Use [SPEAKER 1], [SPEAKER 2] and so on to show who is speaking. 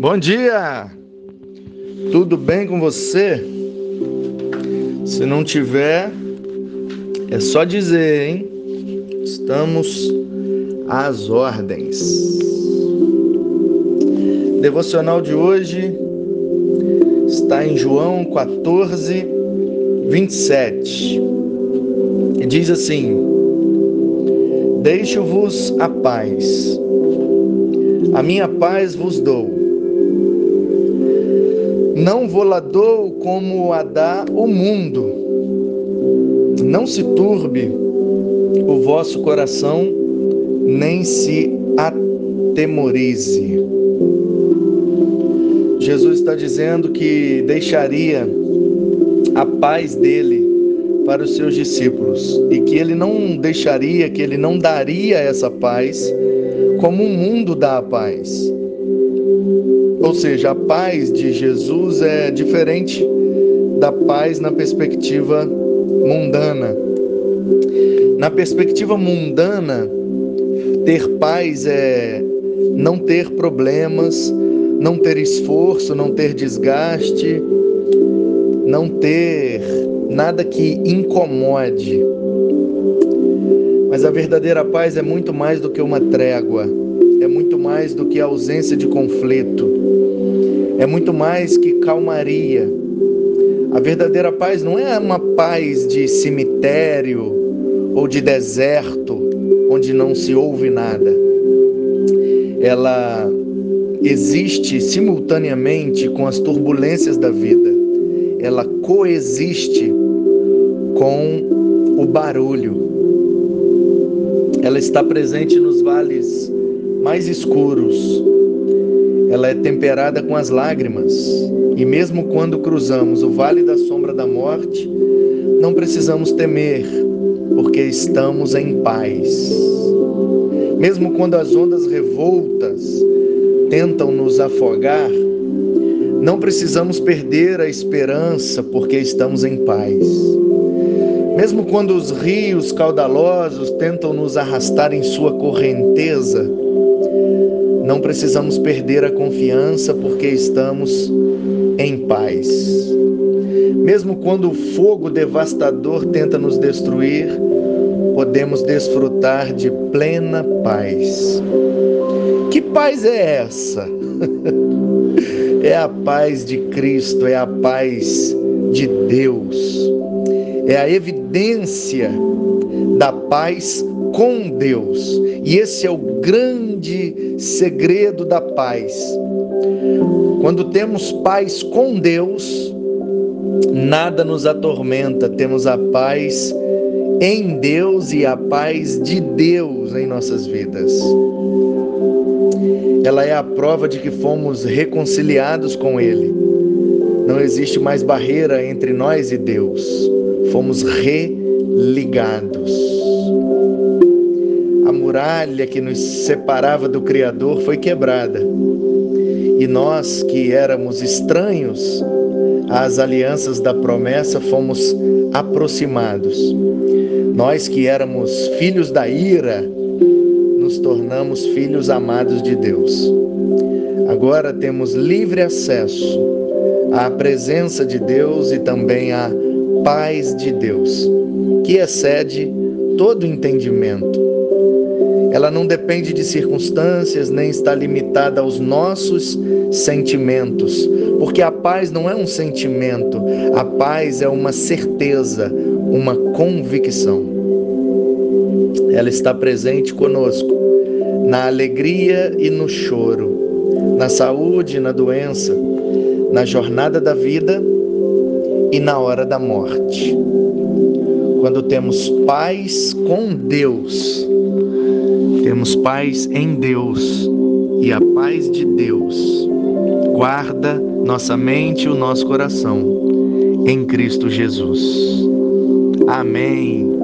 [SPEAKER 1] Bom dia! Tudo bem com você? Se não tiver, é só dizer, hein? Estamos às ordens. Devocional de hoje está em João 14, 27. E diz assim: Deixo-vos a paz, a minha paz vos dou. Não vou lá dou como a dá o mundo. Não se turbe o vosso coração, nem se atemorize. Jesus está dizendo que deixaria a paz dele para os seus discípulos e que ele não deixaria, que ele não daria essa paz como o mundo dá a paz. Ou seja, a paz de Jesus é diferente da paz na perspectiva mundana. Na perspectiva mundana, ter paz é não ter problemas, não ter esforço, não ter desgaste, não ter nada que incomode. Mas a verdadeira paz é muito mais do que uma trégua, é muito mais do que ausência de conflito é muito mais que calmaria. A verdadeira paz não é uma paz de cemitério ou de deserto, onde não se ouve nada. Ela existe simultaneamente com as turbulências da vida. Ela coexiste com o barulho. Ela está presente nos vales mais escuros, ela é temperada com as lágrimas. E mesmo quando cruzamos o vale da sombra da morte, não precisamos temer, porque estamos em paz. Mesmo quando as ondas revoltas tentam nos afogar, não precisamos perder a esperança, porque estamos em paz. Mesmo quando os rios caudalosos tentam nos arrastar em sua correnteza, não precisamos perder a confiança porque estamos em paz. Mesmo quando o fogo devastador tenta nos destruir, podemos desfrutar de plena paz. Que paz é essa? é a paz de Cristo, é a paz de Deus. É a evidência da paz com Deus. E esse é o grande segredo da paz. Quando temos paz com Deus, nada nos atormenta, temos a paz em Deus e a paz de Deus em nossas vidas. Ela é a prova de que fomos reconciliados com Ele. Não existe mais barreira entre nós e Deus. Fomos religados muralha que nos separava do Criador foi quebrada. E nós que éramos estranhos às alianças da promessa fomos aproximados. Nós que éramos filhos da ira, nos tornamos filhos amados de Deus. Agora temos livre acesso à presença de Deus e também à paz de Deus, que excede todo entendimento ela não depende de circunstâncias, nem está limitada aos nossos sentimentos, porque a paz não é um sentimento, a paz é uma certeza, uma convicção. Ela está presente conosco na alegria e no choro, na saúde e na doença, na jornada da vida e na hora da morte. Quando temos paz com Deus, temos paz em Deus e a paz de Deus guarda nossa mente e o nosso coração em Cristo Jesus. Amém.